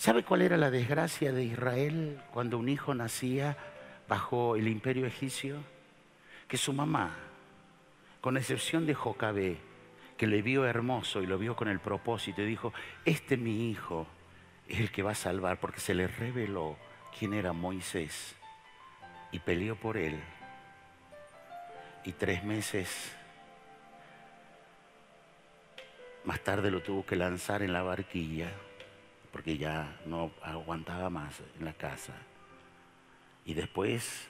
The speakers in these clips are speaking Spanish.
¿Sabe cuál era la desgracia de Israel cuando un hijo nacía bajo el imperio egipcio? Que su mamá, con excepción de Jocabé, que le vio hermoso y lo vio con el propósito y dijo, este mi hijo es el que va a salvar porque se le reveló quién era Moisés y peleó por él. Y tres meses más tarde lo tuvo que lanzar en la barquilla porque ya no aguantaba más en la casa. Y después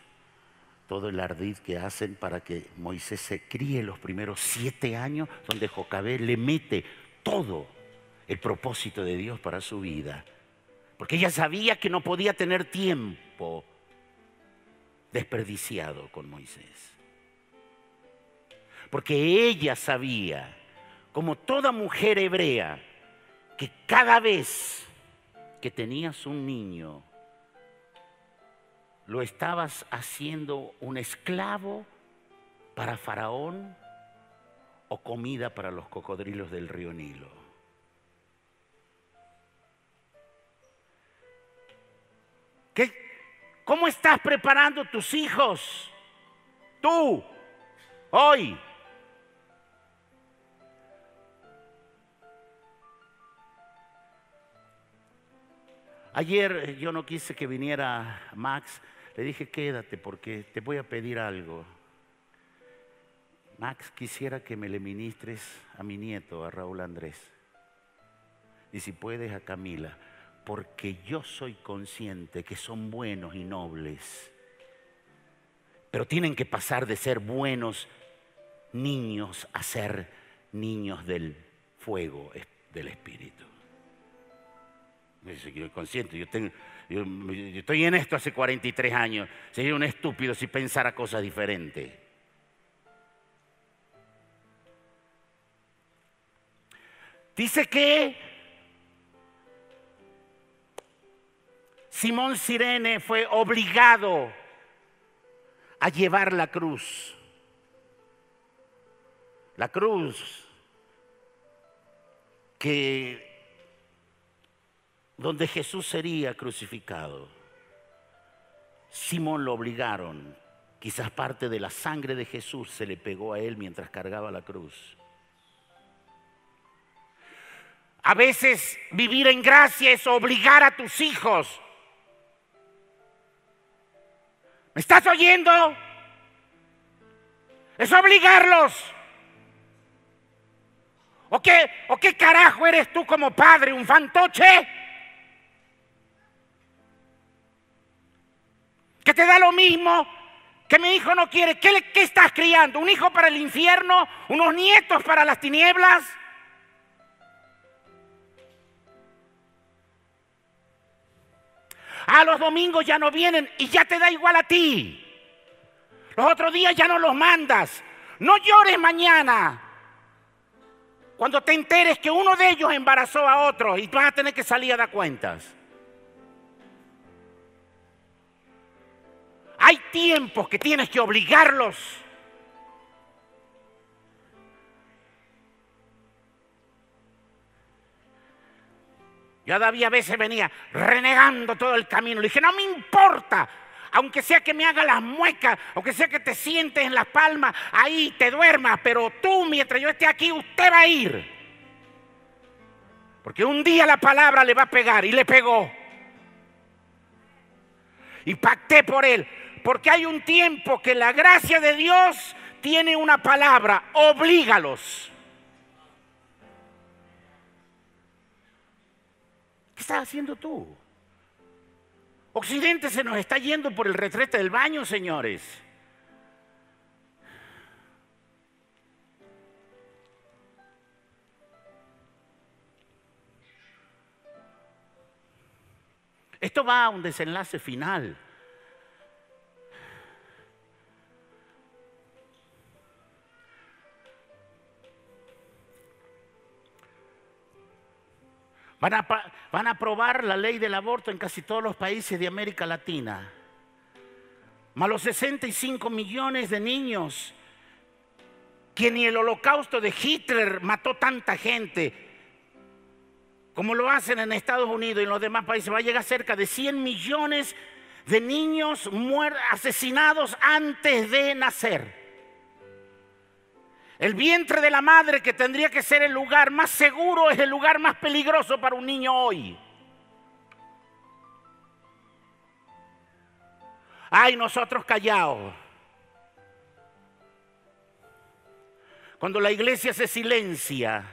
todo el ardid que hacen para que Moisés se críe los primeros siete años, donde Jocabé le mete todo el propósito de Dios para su vida. Porque ella sabía que no podía tener tiempo desperdiciado con Moisés. Porque ella sabía, como toda mujer hebrea, que cada vez que tenías un niño, lo estabas haciendo un esclavo para Faraón o comida para los cocodrilos del río Nilo. ¿Qué? ¿Cómo estás preparando tus hijos? Tú, hoy. Ayer eh, yo no quise que viniera Max, le dije quédate porque te voy a pedir algo. Max, quisiera que me le ministres a mi nieto, a Raúl Andrés. Y si puedes a Camila, porque yo soy consciente que son buenos y nobles, pero tienen que pasar de ser buenos niños a ser niños del fuego del Espíritu. Yo consciente, yo, yo, estoy en esto hace 43 años. Sería un estúpido si pensara cosas diferentes. Dice que Simón Sirene fue obligado a llevar la cruz. La cruz que donde Jesús sería crucificado. Simón lo obligaron. Quizás parte de la sangre de Jesús se le pegó a él mientras cargaba la cruz. A veces vivir en gracia es obligar a tus hijos. ¿Me estás oyendo? Es obligarlos. ¿O qué, ¿O qué carajo eres tú como padre, un fantoche? Que te da lo mismo, que mi hijo no quiere. ¿Qué, estás criando? ¿Un hijo para el infierno? ¿Unos nietos para las tinieblas? A los domingos ya no vienen y ya te da igual a ti. Los otros días ya no los mandas. No llores mañana. Cuando te enteres que uno de ellos embarazó a otro y vas a tener que salir a dar cuentas. Hay tiempos que tienes que obligarlos. Yo David a veces venía renegando todo el camino. Le dije, no me importa, aunque sea que me haga las muecas, aunque sea que te sientes en las palmas, ahí te duermas, pero tú mientras yo esté aquí, usted va a ir. Porque un día la palabra le va a pegar y le pegó. Y pacté por él. Porque hay un tiempo que la gracia de Dios tiene una palabra, oblígalos. ¿Qué estás haciendo tú? Occidente se nos está yendo por el retrete del baño, señores. Esto va a un desenlace final. Van a, van a aprobar la ley del aborto en casi todos los países de América Latina. Más los 65 millones de niños que ni el holocausto de Hitler mató tanta gente como lo hacen en Estados Unidos y en los demás países. Va a llegar cerca de 100 millones de niños asesinados antes de nacer. El vientre de la madre, que tendría que ser el lugar más seguro, es el lugar más peligroso para un niño hoy. Ay, nosotros callados. Cuando la iglesia se silencia,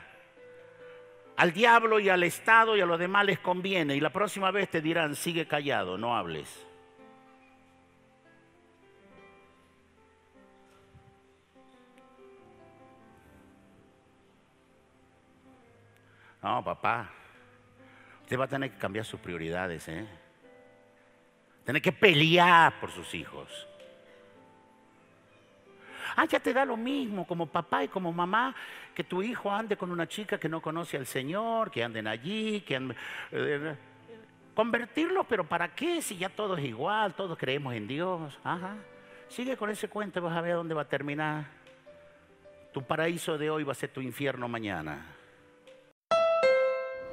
al diablo y al Estado y a los demás les conviene. Y la próxima vez te dirán, sigue callado, no hables. No, papá, usted va a tener que cambiar sus prioridades, ¿eh? Tener que pelear por sus hijos. Ah, ya te da lo mismo como papá y como mamá que tu hijo ande con una chica que no conoce al Señor, que anden allí, que anden, eh, pero ¿para qué? Si ya todo es igual, todos creemos en Dios. Ajá. Sigue con ese cuento, vas a ver dónde va a terminar. Tu paraíso de hoy va a ser tu infierno mañana.